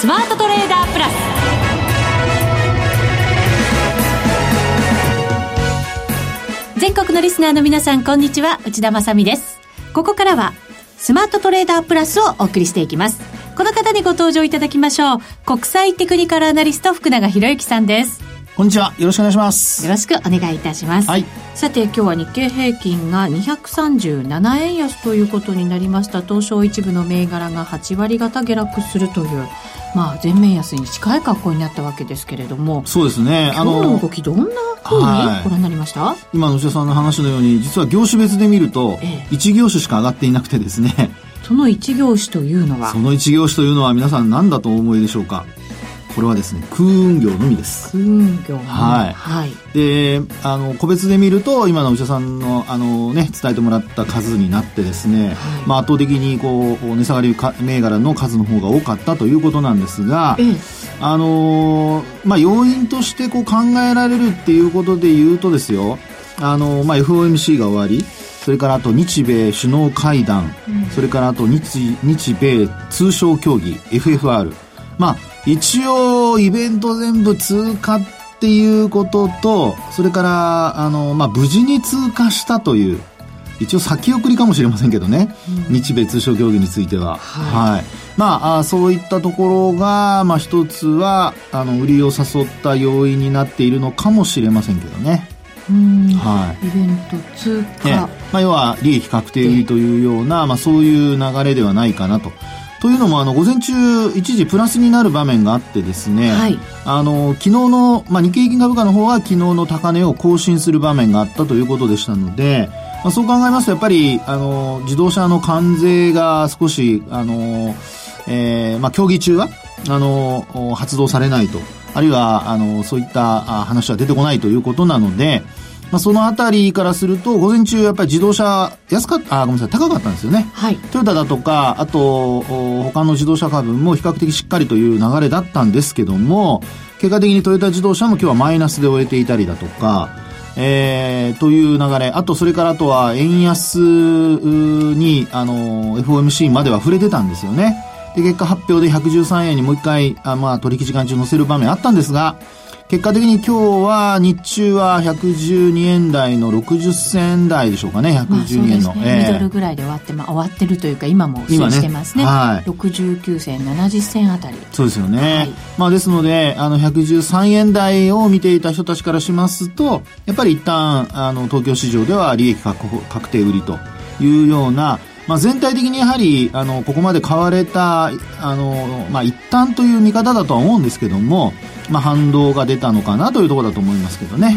スマートトレーダープラス。全国のリスナーの皆さんこんにちは。内田まさです。ここからはスマートトレーダープラスをお送りしていきます。この方にご登場いただきましょう。国際テクニカルアナリスト福永博之さんです。こんにちは。よろしくお願いします。よろしくお願いいたします。はい。さて、今日は日経平均が237円安ということになりました。東証一部の銘柄が8割方下落するという、まあ、全面安に近い格好になったわけですけれども。そうですね。あの、動きどんなふうにご覧になりました、はい、今の内田さんの話のように、実は業種別で見ると、1業種しか上がっていなくてですね。その1業種というのは？その1業種というのは皆さん何だとお思いでしょうか？これはですね空運業のみです。空運業はい、はい、であの個別で見ると今の内田さんのあの、ね、伝えてもらった数になってですね、はい、まあ、圧倒的にこう値下がり銘柄の数の方が多かったということなんですが、ええ、あのまあ、要因としてこう考えられるっていうことで言うとですよあの、まあ、FOMC が終わりそれからあと日米首脳会談、うん、それからあと日日米通商協議 FFR まあ一応イベント全部通過っていうことと、それから、あの、まあ、無事に通過したという、一応先送りかもしれませんけどね、うん、日米通商協議については。はい。はい、まあそういったところが、まあ一つは、あの、売りを誘った要因になっているのかもしれませんけどね。はい、イベント通過、まあ、要は利益確定売りというような、まあ、そういう流れではないかなと。というのもあの午前中一時プラスになる場面があってですね、はい、あの昨日の、まあ、日経平均株価の方は昨日の高値を更新する場面があったということでしたので、まあ、そう考えますとやっぱりあの自動車の関税が少しあの、えーまあ、協議中はあの発動されないとあるいはあのそういった話は出てこないということなので、まあ、そのあたりからすると、午前中やっぱり自動車安かった、あ、ごめんなさい、高かったんですよね。はい。トヨタだとか、あと、他の自動車株も比較的しっかりという流れだったんですけども、結果的にトヨタ自動車も今日はマイナスで終えていたりだとか、えー、という流れ。あと、それからあとは、円安に、あの、FOMC までは触れてたんですよね。で、結果発表で113円にもう一回、あまあ、取引時間中乗せる場面あったんですが、結果的に今日は日中は112円台の60銭台でしょうかね、112円の。まあねえー、ミドルぐらいで終わって、まあ、終わってるというか、今も推移してますね。ねはい、69銭、70銭あたり。そうですよね。はい、まあ、ですので、あの、113円台を見ていた人たちからしますと、やっぱり一旦、あの、東京市場では利益確定売りというような、まあ、全体的にやはり、あの、ここまで買われた、あの、まあ、一旦という見方だとは思うんですけども、まあ、反動が出たのかなというところだと思いますけどね。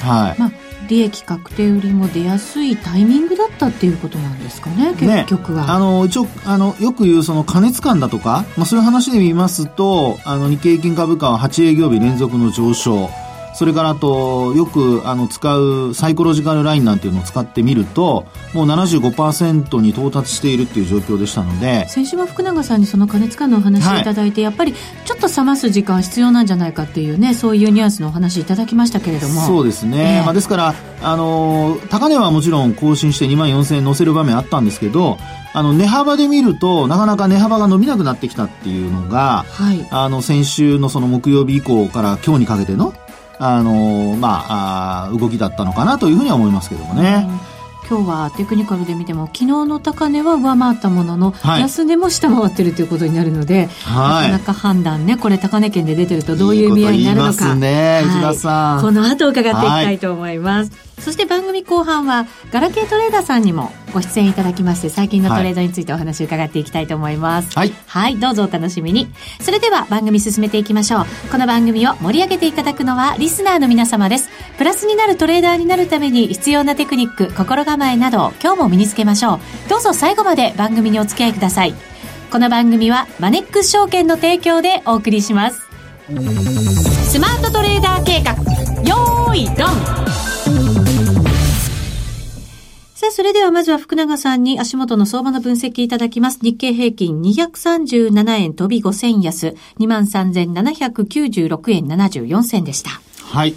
はい。まあ利益確定売りも出やすいタイミングだったっていうことなんですかね、結局は。ね、あの、一応、あの、よく言うその加熱感だとか、まあそういう話で見ますと、あの、日経平均株価は8営業日連続の上昇。それからあと、よくあの使うサイコロジカルラインなんていうのを使ってみると、もう75%に到達しているっていう状況でしたので。先週は福永さんにその加熱感のお話をいただいて、はい、やっぱりちょっと冷ます時間必要なんじゃないかっていうね、そういうニュアンスのお話いただきましたけれども。そうですね。えー、まあですから、あの、高値はもちろん更新して2万4000円乗せる場面あったんですけど、あの、値幅で見ると、なかなか値幅が伸びなくなってきたっていうのが、はい、あの、先週のその木曜日以降から今日にかけての、あのまあ、動きだったのかなというふうには思いますけどもね。今日はテクニカルで見ても昨日の高値は上回ったものの、はい、安値も下回ってるということになるので、はい、なかなか判断ねこれ高値圏で出てるとどういう意味合いになるのか。いいね、はい、この後伺っていきたいと思います、そして番組後半はガラケートレーダーさんにもご出演いただきまして最近のトレードについてお話を伺っていきたいと思います。はい、はい、どうぞお楽しみに。それでは番組進めていきましょう。この番組を盛り上げていただくのはリスナーの皆様です。プラスになるトレーダーになるために必要なテクニック心構えなど今日も身につけましょうどうぞ最後まで番組にお付き合いくださいこの番組はマネックス証券の提供でお送りしますスマートトレーダー計画よーいドンさあ、それではまずは福永さんに足元の相場の分析いただきます。日経平均237円飛び5000安、23,796円74銭でした。はい。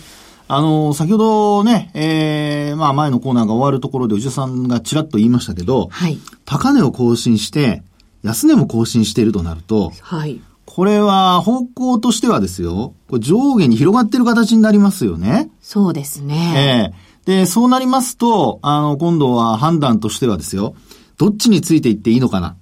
あの、先ほどね、ええー、まあ前のコーナーが終わるところで内田さんがちらっと言いましたけど、はい。高値を更新して、安値も更新しているとなると、はい。これは方向としてはですよ、上下に広がってる形になりますよね。そうですね。ええー、で、そうなりますと、あの、今度は判断としてはですよ、どっちについていっていいのかな。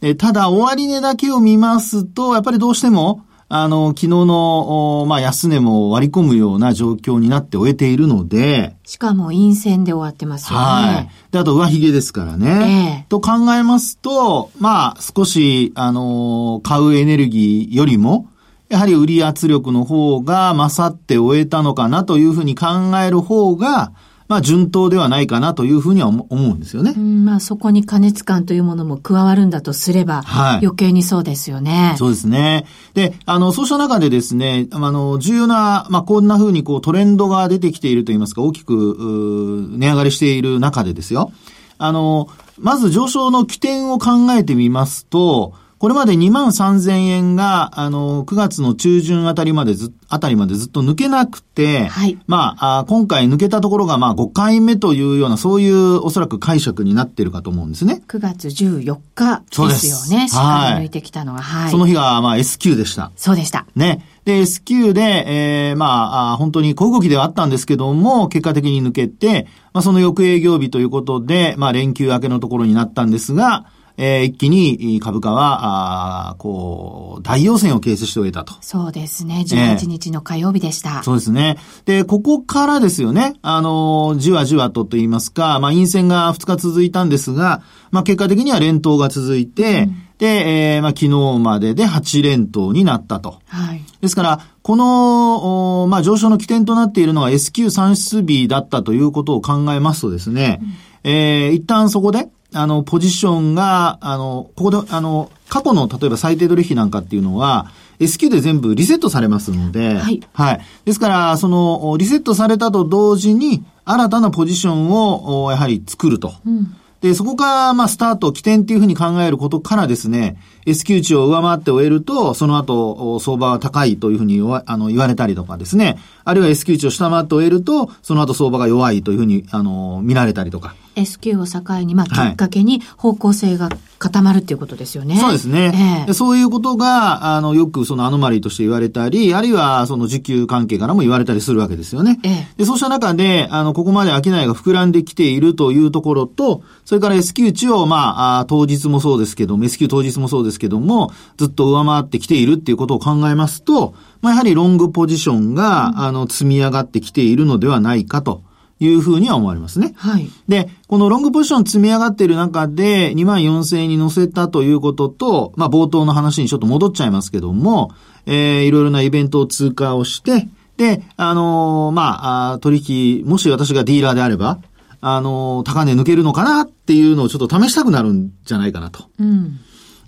えただ、終値だけを見ますと、やっぱりどうしても、あの、昨日の、まあ、安値も割り込むような状況になって終えているので。しかも陰線で終わってますよね。はい。で、あと上髭ですからね。ええー、と考えますと、まあ、少し、あの、買うエネルギーよりも、やはり売り圧力の方が勝って終えたのかなというふうに考える方が、まあ、順当ではないかなというふうには思うんですよね。まあ、そこに加熱感というものも加わるんだとすれば、はい、余計にそうですよね。そうですね。で、あの、そうした中でですね、あの、重要な、まあ、こんなふうにこうトレンドが出てきているといいますか、大きく、値上がりしている中でですよ。あの、まず上昇の起点を考えてみますと、これまで2万3000円が、あの、9月の中旬あたりまでず、あたりまでずっと抜けなくて、はい。まあ、あ今回抜けたところが、まあ、5回目というような、そういうおそらく解釈になっているかと思うんですね。9月14日ですよね。しっかり抜いてきたのは、はい。その日が、まあ、S q でした。そうでした。ね。で、S q で、えー、まあ、本当に小動きではあったんですけども、結果的に抜けて、まあ、その翌営業日ということで、まあ、連休明けのところになったんですが、えー、一気に株価は、あこう、大陽線を形成して終えたと。そうですね。18日の火曜日でした、えー、そうですね。で、ここからですよね。あの、じわじわとと言いますか、まあ、陰線が2日続いたんですが、まあ、結果的には連投が続いて、うんで、えー、まあ、昨日までで8連投になったと。はい。ですから、この、まあ、上昇の起点となっているのは S q 算出日だったということを考えますとですね、うん、えー、一旦そこで、あの、ポジションが、あの、ここで、あの、過去の、例えば最低取引なんかっていうのは、S q で全部リセットされますので、はい。はい。ですから、その、リセットされたと同時に、新たなポジションを、やはり作ると。うん、で、そこから、まあ、スタート、起点っていうふうに考えることからですね、S q 値を上回って終えると、その後、相場は高いというふうにあの言われたりとかですね、あるいは S q 値を下回って終えると、その後相場が弱いというふうに、あの、見られたりとか。S q を境に、まあ、きっかけに方向性が固まるっていうことですよね。そうですね。えー、そういうことが、あの、よくそのアノマリーとして言われたり、あるいはその需給関係からも言われたりするわけですよね。えー、でそうした中で、あの、ここまで商いが膨らんできているというところと、それから S q 値を、まあ、当日もそうですけども、S q 当日もそうですけども、ずっと上回ってきているっていうことを考えますと、まあ、やはりロングポジションが、うん、あの、積み上がってきているのではないかと。いうふうには思われますね。はい。で、このロングポジション積み上がっている中で2万4000円に乗せたということと、まあ冒頭の話にちょっと戻っちゃいますけども、えー、いろいろなイベントを通過をして、で、あのー、まあ、取引、もし私がディーラーであれば、あのー、高値抜けるのかなっていうのをちょっと試したくなるんじゃないかなと。うん。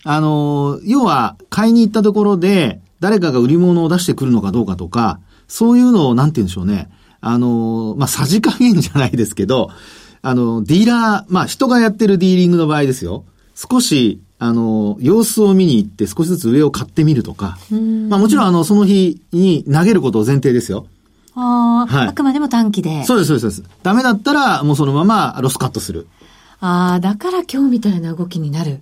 あの、要は、買いに行ったところで、誰かが売り物を出してくるのかどうかとか、そういうのを、なんて言うんでしょうね。あの、まあ、さじ加減じゃないですけど、あの、ディーラー、まあ、人がやってるディーリングの場合ですよ。少し、あの、様子を見に行って少しずつ上を買ってみるとか。まあ、もちろん、あの、その日に投げることを前提ですよ。ああ、はい、あくまでも短期で。そうです、そうです。ダメだったら、もうそのままロスカットする。ああ、だから今日みたいな動きになる。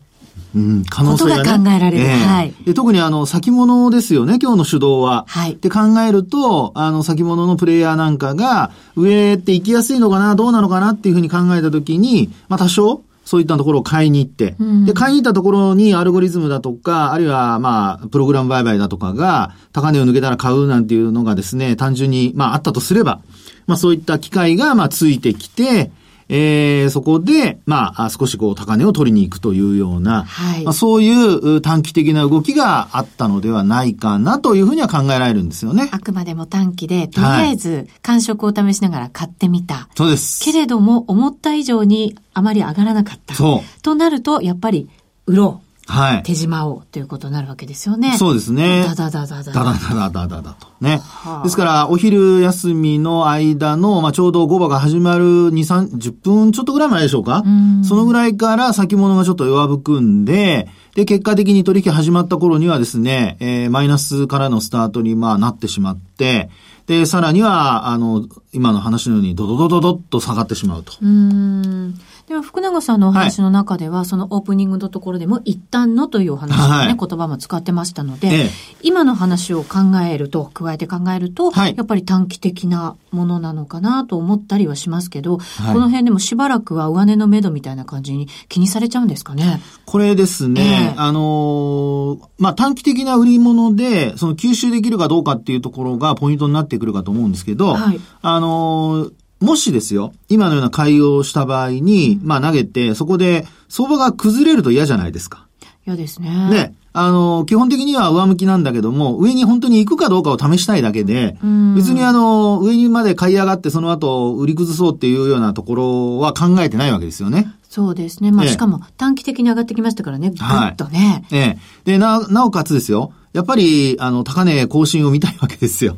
うん、可能性が、ね、ことが考えられる。えー、はい。で特にあの、先物ですよね、今日の主導は。はい。で考えると、あの、先物のプレイヤーなんかが、上って行きやすいのかな、どうなのかなっていうふうに考えたときに、まあ多少、そういったところを買いに行って、うん、で、買いに行ったところにアルゴリズムだとか、あるいは、まあ、プログラム売買だとかが、高値を抜けたら買うなんていうのがですね、単純に、まあ、あったとすれば、まあ、そういった機会が、まあ、ついてきて、えー、そこで、まあ、少しこう、高値を取りに行くというような、はい、まあ、そういう短期的な動きがあったのではないかなというふうには考えられるんですよね。あくまでも短期で、とりあえず、感触を試しながら買ってみた。はい、そうです。けれども、思った以上にあまり上がらなかった。そう。となると、やっぱり、売ろう。はい。手島をということになるわけですよね。そうですね。ダダダダダ。ダダダダダダと。ね。はあ、ですから、お昼休みの間の、まあ、ちょうど5場が始まる2、3、10分ちょっとぐらい前でしょうか？そのぐらいから先物がちょっと弱含んで、で、結果的に取引始まった頃にはですね、えー、マイナスからのスタートに、まあ、なってしまって、で、さらには、あの、今の話のようにドドドドドッと下がってしまうと。うん。でも福永さんのお話の中では、はい、そのオープニングのところでも一旦のというお話のね、はい、言葉も使ってましたので、ええ、今の話を考えると、加えて考えると、はい、やっぱり短期的なものなのかなと思ったりはしますけど、この辺でもしばらくは上値の目処みたいな感じに気にされちゃうんですかね？これですね、え、あのー、まあ、短期的な売り物で、その吸収できるかどうかっていうところがポイントになってくるかと思うんですけど、あのーもしですよ、今のような買いをした場合に、まあ投げて、そこで相場が崩れると嫌じゃないですか。嫌ですね。ね。あの、基本的には上向きなんだけども、上に本当に行くかどうかを試したいだけで、別にあの、上にまで買い上がってその後売り崩そうっていうようなところは考えてないわけですよね。そうですね。まあ、しかも短期的に上がってきましたからね、ぐっとね。ええ。で、な、なおかつですよ。やっぱり、あの、高値更新を見たいわけですよ。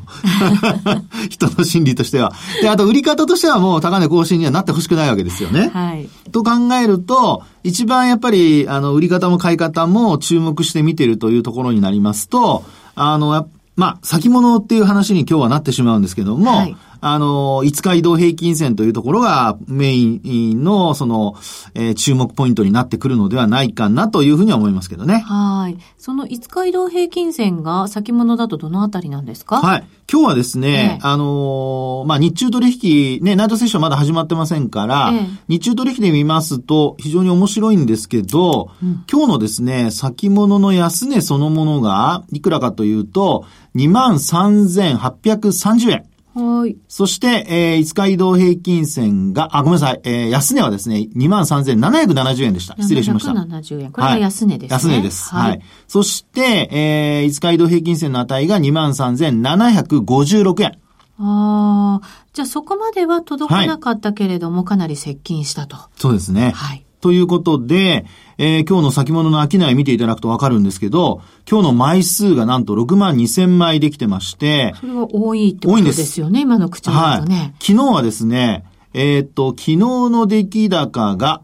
人の心理としては。で、あと、売り方としてはもう高値更新にはなってほしくないわけですよね。はい。と考えると、一番やっぱり、あの、売り方も買い方も注目して見てるというところになりますと、あの、まあ、先物っていう話に今日はなってしまうんですけども、はいあの、5日移動平均線というところがメインの、その、えー、注目ポイントになってくるのではないかなというふうには思いますけどね。はい。その5日移動平均線が先物だとどのあたりなんですか？はい。今日はですね、ええ、あのー、まあ、日中取引、ね、ナイトセッションまだ始まってませんから、え、日中取引で見ますと非常に面白いんですけど、うん、今日のですね、先物の安値そのものが、いくらかというと、23,830円。はい。そして、えー、5日移動平均線が、あ、ごめんなさい、えー、安値はですね、23,770円でした。失礼しました。770円。これが安値ですね。はい、安値です。はい。はい、そして、えー、5日移動平均線の値が23,756円。ああ、じゃあそこまでは届かなかったけれども、はい、かなり接近したと。そうですね。はい。ということで、えー、今日の先物の商い見ていただくとわかるんですけど、今日の枚数がなんと6万2千枚できてまして、それは多いってことですよね、今の口だとね。はい。昨日はですね、えー、っと、昨日の出来高が、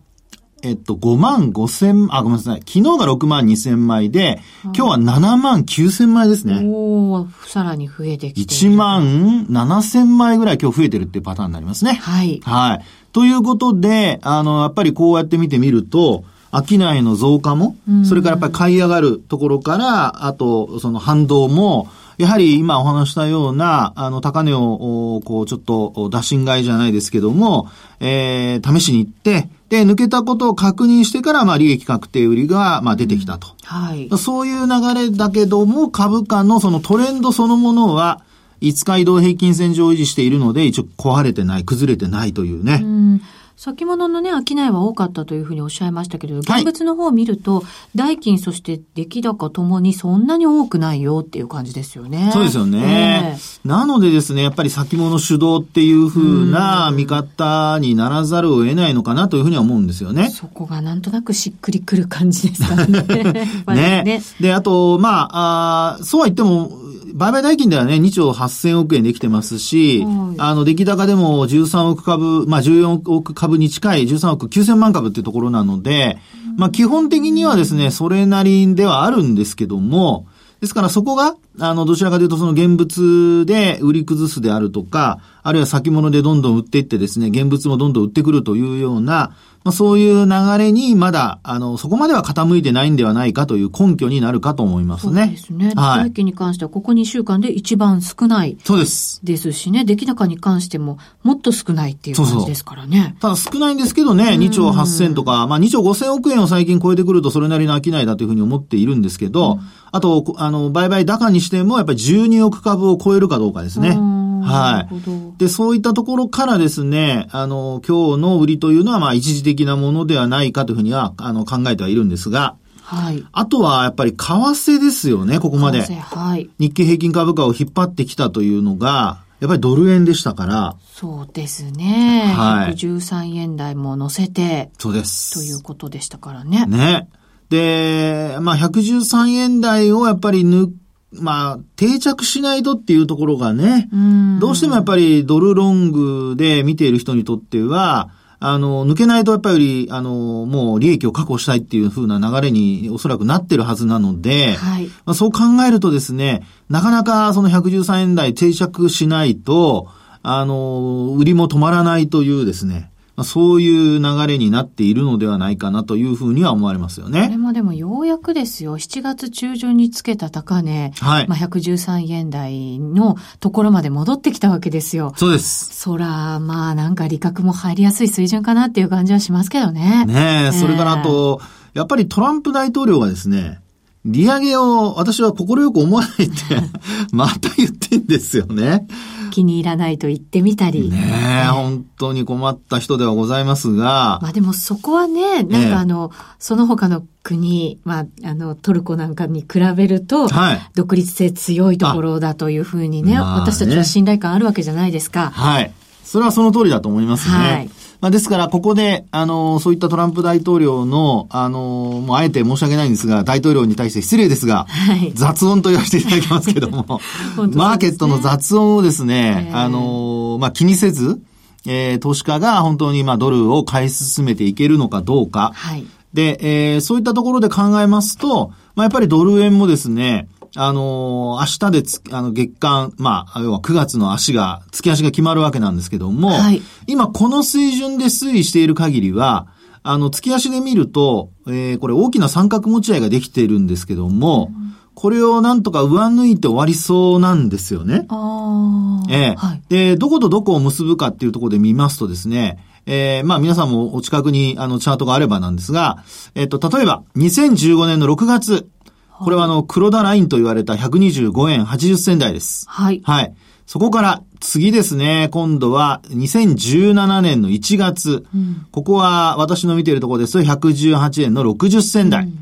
えっと、5万5千、あ、ごめんなさい。昨日が6万2千枚で、今日は7万9千枚ですね。おさらに増えてきて1万7千枚ぐらい今日増えてるっていうパターンになりますね。はい。はい。ということで、あの、やっぱりこうやって見てみると、商いの増加も、それからやっぱり買い上がるところから、あと、その反動も、やはり今お話したような、あの、高値を、こう、ちょっと、打診買いじゃないですけども、えー、試しに行って、で、抜けたことを確認してから、まあ、利益確定売りが、まあ、出てきたと。はい。そういう流れだけども、株価のそのトレンドそのものは、5日移動平均線上維持しているので、一応壊れてない、崩れてないというね。うん先物のね、商いは多かったというふうにおっしゃいましたけれど、現物の方を見ると、代金、そして出来高ともにそんなに多くないよっていう感じですよね。そうですよね。えー、なのでですね、やっぱり先物主導っていうふうな見方にならざるを得ないのかなというふうには思うんですよね。そこがなんとなくしっくりくる感じですかね。ね ね。で、あと、まあ、あそうは言っても、売買代金ではね、2兆8000億円できてますし、はい、あの、出来高でも13億株、まあ14億株に近い13億9000万株っていうところなので、まあ基本的にはですね、それなりではあるんですけども、ですからそこが、あの、どちらかというとその現物で売り崩すであるとか、あるいは先物でどんどん売っていってですね、現物もどんどん売ってくるというような、まあ、そういう流れにまだ、あの、そこまでは傾いてないんではないかという根拠になるかと思いますね。そうですね。はい。に関してはここ2週間で一番少ない。そうです。ですしね、出来高に関してももっと少ないっていう感じですからね。そうそうただ少ないんですけどね、2兆8000とか、まあ2兆5000億円を最近超えてくるとそれなりの商いだというふうに思っているんですけど、うん、あと、あの、売買高にしてもやっぱり12億株を超えるかどうかですね。はい。で、そういったところからですね、あの、今日の売りというのは、まあ、一時的なものではないかというふうには、あの、考えてはいるんですが、はい。あとは、やっぱり、為替ですよね、ここまで。はい。日経平均株価を引っ張ってきたというのが、やっぱりドル円でしたから。そうですね。はい。113円台も乗せて。そうです。ということでしたからね。ね。で、まあ、113円台をやっぱり抜まあ、定着しないとっていうところがね、どうしてもやっぱりドルロングで見ている人にとっては、あの、抜けないとやっぱり、あの、もう利益を確保したいっていう風な流れにおそらくなってるはずなので、はい、まあ、そう考えるとですね、なかなかその113円台定着しないと、あの、売りも止まらないというですね、まあ、そういう流れになっているのではないかなというふうには思われますよね。これもでもようやくですよ、7月中旬につけた高値、はい。まあ、113円台のところまで戻ってきたわけですよ。そうです。そら、まあなんか利確も入りやすい水準かなっていう感じはしますけどね。ねえ、それからあと、やっぱりトランプ大統領がですね、利上げを私は快く思わないって また言ってんですよね。気に入らないと言ってみたり。ねえ、ね本当に困った人ではございますが。まあでもそこはね、なんかあの、その他の国、まあ、あの、トルコなんかに比べると、はい、独立性強いところだというふうにね、まあ、私たちは信頼感あるわけじゃないですか。はい。それはその通りだと思いますね。はい。まあ、ですから、ここで、あの、そういったトランプ大統領の、あの、もうあえて申し訳ないんですが、大統領に対して失礼ですが、はい、雑音と言わせていただきますけども、ね、マーケットの雑音をですね、あの、まあ、気にせず、えー、投資家が本当に、まあ、ドルを買い進めていけるのかどうか。はい。で、えー、そういったところで考えますと、まあ、やっぱりドル円もですね、あのー、明日でつ、あの、月間、まあ、要は9月の足が、月足が決まるわけなんですけども、はい、今この水準で推移している限りは、あの、月足で見ると、えー、これ大きな三角持ち合いができているんですけども、うん、これをなんとか上抜いて終わりそうなんですよね。あえー、はい、で、どことどこを結ぶかっていうところで見ますとですね、えー、まあ皆さんもお近くにあのチャートがあればなんですが、えっ、ー、と、例えば2015年の6月、これはあの、黒田ラインと言われた125円80銭台です。はい。はい。そこから次ですね、今度は2017年の1月。うん、ここは私の見ているところですと118円の60銭台。うん、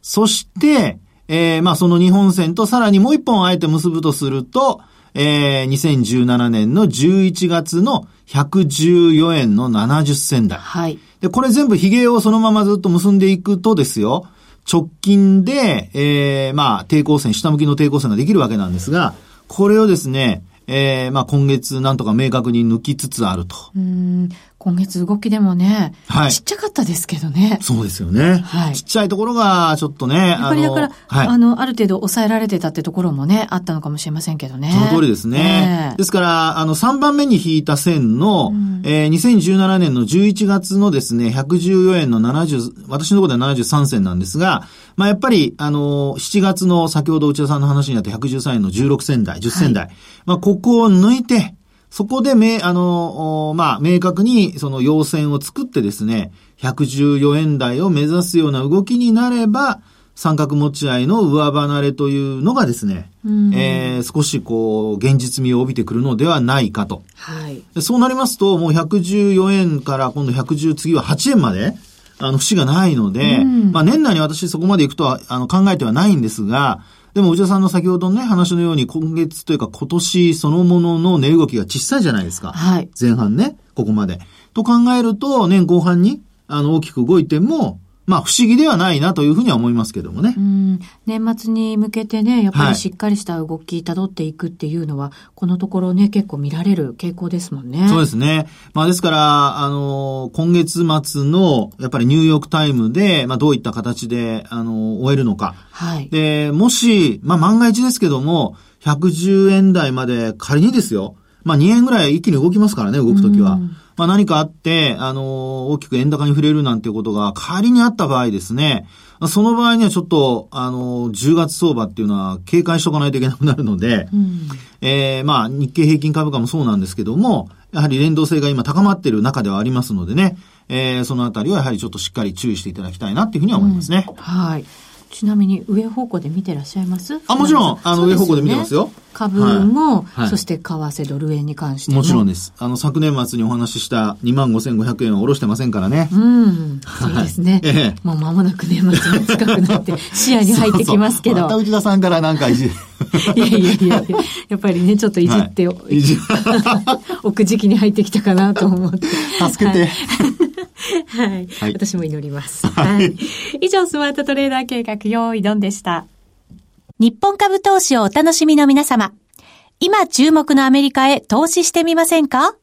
そして、えー、まあその日本線とさらにもう一本あえて結ぶとすると、えー、2017年の11月の114円の70銭台。はい。で、これ全部髭をそのままずっと結んでいくとですよ、直近で、えー、まあ、抵抗線、下向きの抵抗線ができるわけなんですが、これをですね、えー、まあ今月なんとか明確に抜きつつあると。うん今月動きでもね、はい、ちっちゃかったですけどね。そうですよね。はい、ちっちゃいところがちょっとね、やっぱりだから、はい、あの、ある程度抑えられてたってところもね、あったのかもしれませんけどね。その通りですね。ですから、あの、3番目に引いた線の、うん、えー、2017年の11月のですね、114円の70、私のところでは73銭なんですが、まあやっぱり、あの、7月の先ほど内田さんの話にあった113円の16銭台、10銭台、はい、まあここを抜いて、そこでめ、あの、まあ、明確にその要線を作ってですね、114円台を目指すような動きになれば、三角持ち合いの上離れというのがですね、うん、えー、少しこう、現実味を帯びてくるのではないかと。はい。そうなりますと、もう114円から今度110、次は8円まで、あの、節がないので、うん、まあ年内に私そこまで行くとは、あの、考えてはないんですが、でも、内田さんの先ほどのね、話のように、今月というか今年そのものの値動きが小さいじゃないですか。はい。前半ね、ここまで。と考えると、年後半に、あの、大きく動いても、まあ不思議ではないなというふうには思いますけどもね。うん。年末に向けてね、やっぱりしっかりした動き、辿っていくっていうのは、このところね、結構見られる傾向ですもんね。そうですね。まあですから、あの、今月末の、やっぱりニューヨークタイムで、まあどういった形で、あの、終えるのか。はい。で、もし、まあ万が一ですけども、110円台まで仮にですよ。まあ2円ぐらい一気に動きますからね、動くときは。うんまあ何かあって、あの、大きく円高に触れるなんていうことが仮にあった場合ですね、その場合にはちょっと、あの、10月相場っていうのは警戒しとかないといけなくなるので、うん、えー、まあ日経平均株価もそうなんですけども、やはり連動性が今高まっている中ではありますのでね、えー、そのあたりはやはりちょっとしっかり注意していただきたいなっていうふうには思いますね。うん、はい。ちなみに上方向で見てらっしゃいます？あ、もちろん、あの、上方向で見てますよ。株も、はい、そして為替ドル円に関しても。もちろんです。あの、昨年末にお話しした25,500円を下ろしてませんからね。うん。そうですね。ええ、もう間もなく年末に近くなって 視野に入ってきますけど。そうそうまた内田さんからなんかいじ いやいやいややっぱりね、ちょっといじって、はい、いじ 置く時期に入ってきたかなと思って。助けて。はいはい。はい、私も祈ります。はい。以上、スマートトレーダー計画、用意ドンでした。日本株投資をお楽しみの皆様。今注目のアメリカへ投資してみませんか？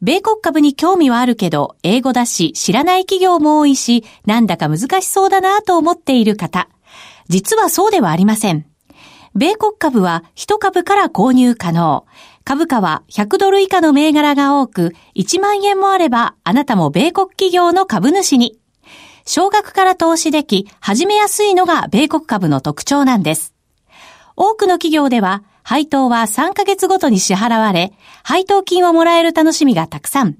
米国株に興味はあるけど、英語だし、知らない企業も多いし、なんだか難しそうだなと思っている方。実はそうではありません。米国株は1株から購入可能。株価は100ドル以下の銘柄が多く、1万円もあれば、あなたも米国企業の株主に。少額から投資でき、始めやすいのが米国株の特徴なんです。多くの企業では、配当は3ヶ月ごとに支払われ、配当金をもらえる楽しみがたくさん。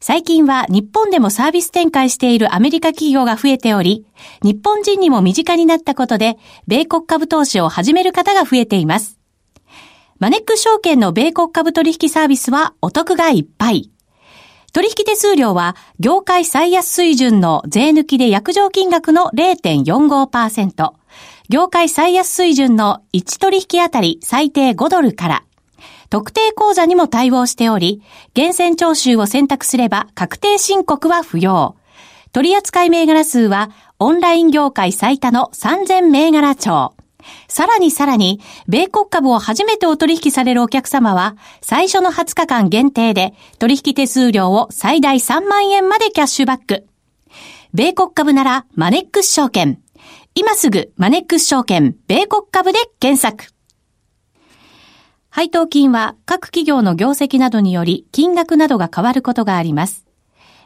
最近は日本でもサービス展開しているアメリカ企業が増えており、日本人にも身近になったことで、米国株投資を始める方が増えています。マネック証券の米国株取引サービスはお得がいっぱい。取引手数料は業界最安水準の税抜きで約定金額の0.45%、業界最安水準の1取引あたり最低5ドルから、特定口座にも対応しており、厳選徴収を選択すれば確定申告は不要。取扱銘柄数はオンライン業界最多の3000銘柄帳。さらにさらに、米国株を初めてお取引されるお客様は、最初の20日間限定で、取引手数料を最大3万円までキャッシュバック。米国株なら、マネックス証券。今すぐ、マネックス証券、米国株で検索。配当金は各企業の業績などにより金額などが変わることがあります。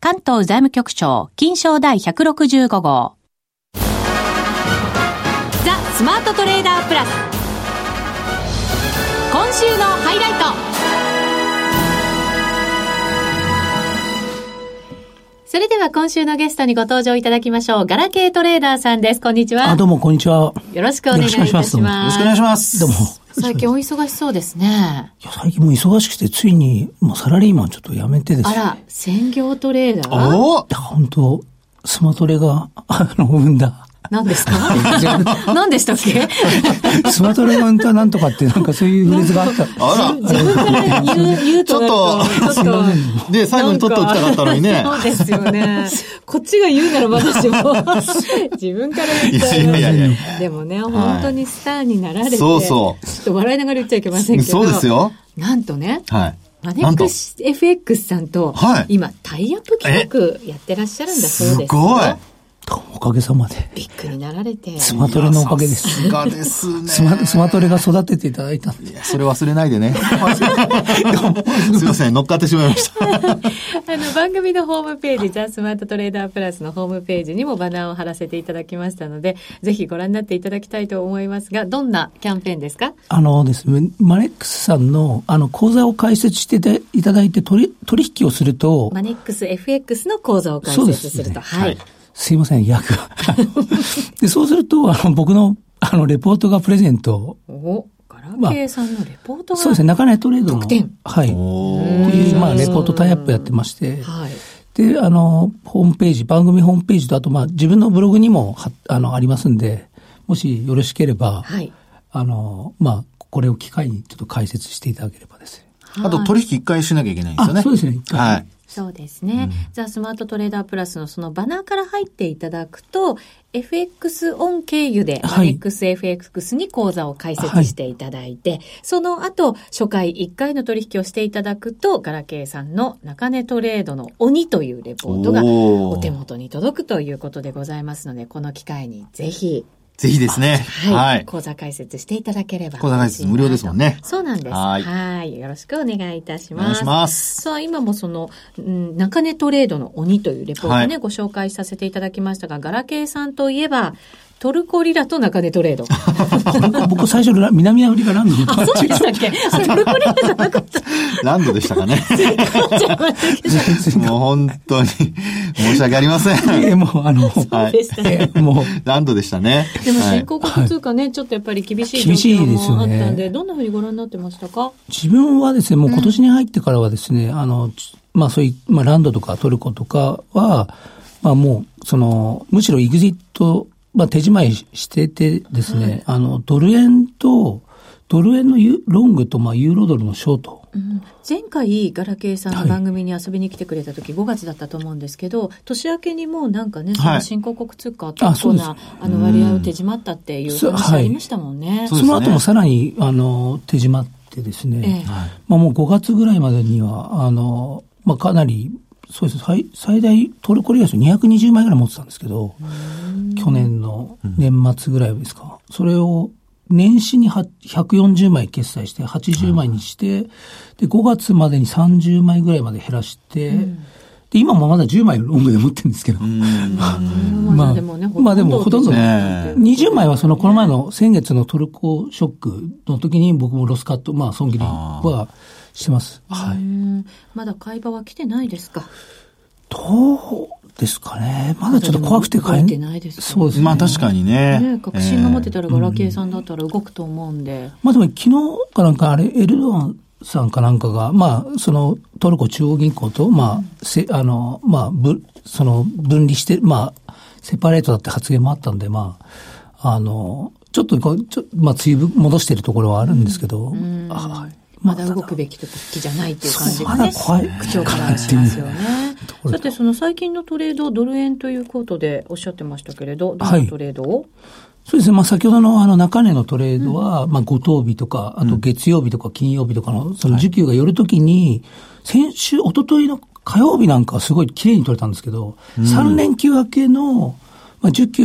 関東財務局長、金賞第165号。ザ・スマートトレーダープラス。今週のハイライト。それでは今週のゲストにご登場いただきましょう。ガラケートレーダーさんです。こんにちは。あ、どうも、こんにちは。よろしくお願いいたします。よろしくお願いします。どうも。最近お忙しそうですね。いや、最近もう忙しくて、ついに、もうサラリーマンちょっと辞めてですね。あら、専業トレーダー？おいや、本当スマトレが、あの、生んだ何ですか？何でしたっけ？スマトレガンとなんとかってなんかそういうフレーズがあった。あら。自分から言う、言うとちょっと、ちょっと、で、最後に取っておきたかったのにね。そうですよね。こっちが言うなら私も、自分から言っちゃいやいやいやでもね、本当にスターになられて、そうそう。ちょっと笑いながら言っちゃいけませんけど。そうですよ。なんとね、はい。マネックス FX さんと、はい、今、タイアップ企画やってらっしゃるんだそうです。すごい。おかげさまで。びっくりなられて。スマトレのおかげです。さすがですね。スマスマトレが育てていただいたんで。それ忘れないでね。すいません、乗っかってしまいました。あの、番組のホームページ、ザ・スマートトレーダープラスのホームページにもバナーを貼らせていただきましたので、ぜひご覧になっていただきたいと思いますが、どんなキャンペーンですか？あのですね、マネックスさんの、あの、講座を開設していただいて取、取引をすると、マネックス FX の講座を開設すると。ね、はい。すいません、役が。で、そうすると、あの、僕の、あの、レポートがプレゼント。おガラケーさんのレポートが、まあ、そうですね、中根トレードの。特典。はい。っていう、まあ、レポートタイアップやってまして。はい。で、あの、ホームページ、番組ホームページと、あと、まあ、自分のブログにも、は、あの、ありますんで、もしよろしければ、はい。あの、まあ、これを機会にちょっと解説していただければです。あと取引一回しなきゃいけないんですよね。そうですね。はい。そうですね。うん、ザ・スマートトレーダープラスのそのバナーから入っていただくと、FX オン経由で、はい、XFX に口座を開設していただいて、はい、その後、初回1回の取引をしていただくと、ガラケーさんの中値トレードの鬼というレポートがお手元に届くということでございますので、この機会にぜひぜひですね。はい。講座解説していただければ。講座解説無料ですもんね。そうなんです。はい。よろしくお願いいたします。お願いします。さあ、今もその、うん、中根トレードの鬼というレポートね、はい、ご紹介させていただきましたが、ガラケーさんといえば、トルコリラと中値トレード。僕最初、南アフリカランドあ、そうでしたっけ？トルコリラじゃなかった。ランドでしたかね。もう本当に申し訳ありません。えもうあの、そうでしたね。もう、ランドでしたね。でも新興国通貨ね、ちょっとやっぱり厳しい状況もあったんで、どんなふうにご覧になってましたか？自分はですね、もう今年に入ってからはですね、あの、まあそういう、まあランドとかトルコとかは、まあもう、その、むしろエグジット、まあ手仕まいしててですね、はい、あの、ドル円と、ドル円のユロングと、まあ、ユーロドルのショート。うん、前回、ガラケーさんの番組に遊びに来てくれた時、はい、5月だったと思うんですけど、年明けにもうなんかね、その新興国通貨、結構なあの割合を手締まったっていう話ありましたもんね。はい、その後もさらに、あの、手締まってですね、ええ、まあもう5月ぐらいまでには、あの、まあかなり、そうです最最大トルコリアス220枚ぐらい持ってたんですけど、去年の年末ぐらいですか。それを年始に140枚決済して、80枚にして、で、5月までに30枚ぐらいまで減らして、うん、で、今もまだ10枚ロングで持ってるんですけど。まあ、でもね、まあでもほとんど、20枚はその、この前の先月のトルコショックの時に僕もロスカット、まあ、損切りはしてます。はい。まだ買い場は来てないですか？どうですかね。まだちょっと怖くて買えないです、ね、そうですね。まあ確かにね。ね確信が持ってたらガラケーさんだったら動くと思うんで。えー、まあでも昨日かなんかあれ、エルドアンさんかなんかが、まあ、そのトルコ中央銀行と、まあ、せ、あの、まあ、ぶ、その分離して、まあ、セパレートだって発言もあったんで、まあ、あの、ちょっとこう、ちょまあ、つい戻してるところはあるんですけど、はい。まだ動くべき時じゃないっていう感じがね、口調からしますよね。さて、その最近のトレード、ドル円ということでおっしゃってましたけれど、どんなトレードを、はいそうですね。まあ、先ほどのあの中値のトレードは、うん、まあ、五等日とか、あと月曜日とか金曜日とかの、その需給が寄るときに、先週、一昨日の火曜日なんかはすごい綺麗に取れたんですけど、三、うん、連休明けの、まあ、需給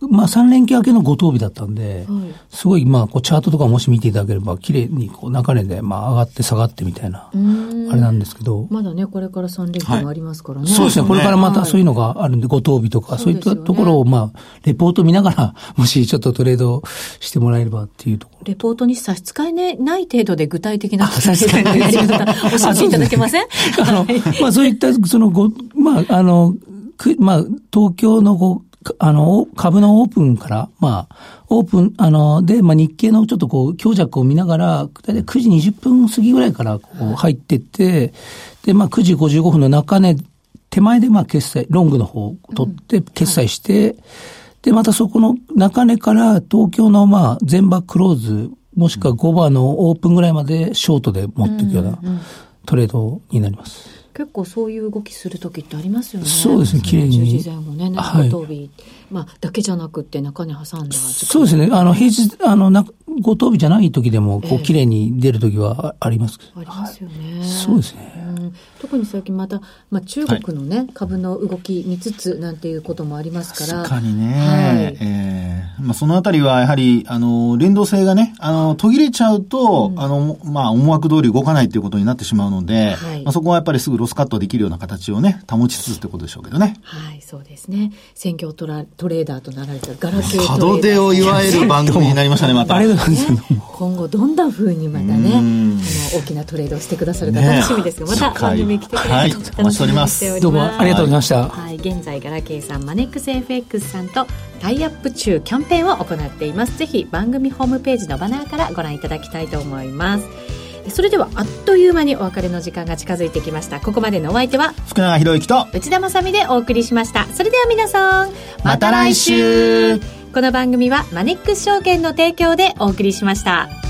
まあ3連休明けの五等日だったんで、はい、すごいまあこうチャートとかもし見ていただければ、綺麗にこう流れでまあ上がって下がってみたいな、あれなんですけど。まだね、これから3連休もありますからね。はい、そうですね、これからまたそういうのがあるんで、五等日とか、そういったところをまあ、レポート見ながら、もしちょっとトレードしてもらえればっていうところ。レポートに差し支え、ね、ない程度で具体的な差し支えない。やり方、教えていただけません？あの、まあそういった、そのご、まああの、くまあ、東京のこう、あの、株のオープンから、まあ、オープン、あの、で、まあ、日経のちょっとこう、強弱を見ながら、だいたい9時20分過ぎぐらいからこう入ってって、で、まあ、9時55分の中値、手前でまあ、決済、ロングの方を取って決済して、うんはい、で、またそこの中値から東京のまあ、全場クローズ、もしくは5番のオープンぐらいまでショートで持っていくようなトレードになります。結構そういう動きする時ってありますよね。そうですね、綺麗に。10時前後ね、中飛び、はい、まあ、だけじゃなくて中に挟んだ。そうですね、あの、平日、あの、な、ご当日じゃない時でも、こう、綺麗に出る時はあります、ありますよね、はい。そうですね。特に最近また、まあ、中国のね、はい、株の動き見つつなんていうこともありますから。確かにね。はい、えー、まあ、そのあたりはやはり、あの、連動性がね、あの、途切れちゃうと、うん、あの、まあ、思惑通り動かないっていうことになってしまうので、はい、まあ、そこはやっぱりすぐロスカットできるような形をね、保ちつつってことでしょうけどね。はい、そうですね。選挙トラトレーダーとなられたガラケー門出を祝える番組になりましたね、また。ありがとうございます。今後どんなふうにまたね、あの、大きなトレードをしてくださるか楽しみですが、また番組来てくれると、はい、お待ちしております。どうもありがとうございました。はい、現在ガラケーさんマネックス FX さんとタイアップ中キャンペーンを行っています。ぜひ番組ホームページのバナーからご覧いただきたいと思います。それではあっという間にお別れの時間が近づいてきました。ここまでのお相手は福永博之と内田まさでお送りしました。それでは皆さんまた来週。この番組はマネックス証券の提供でお送りしました。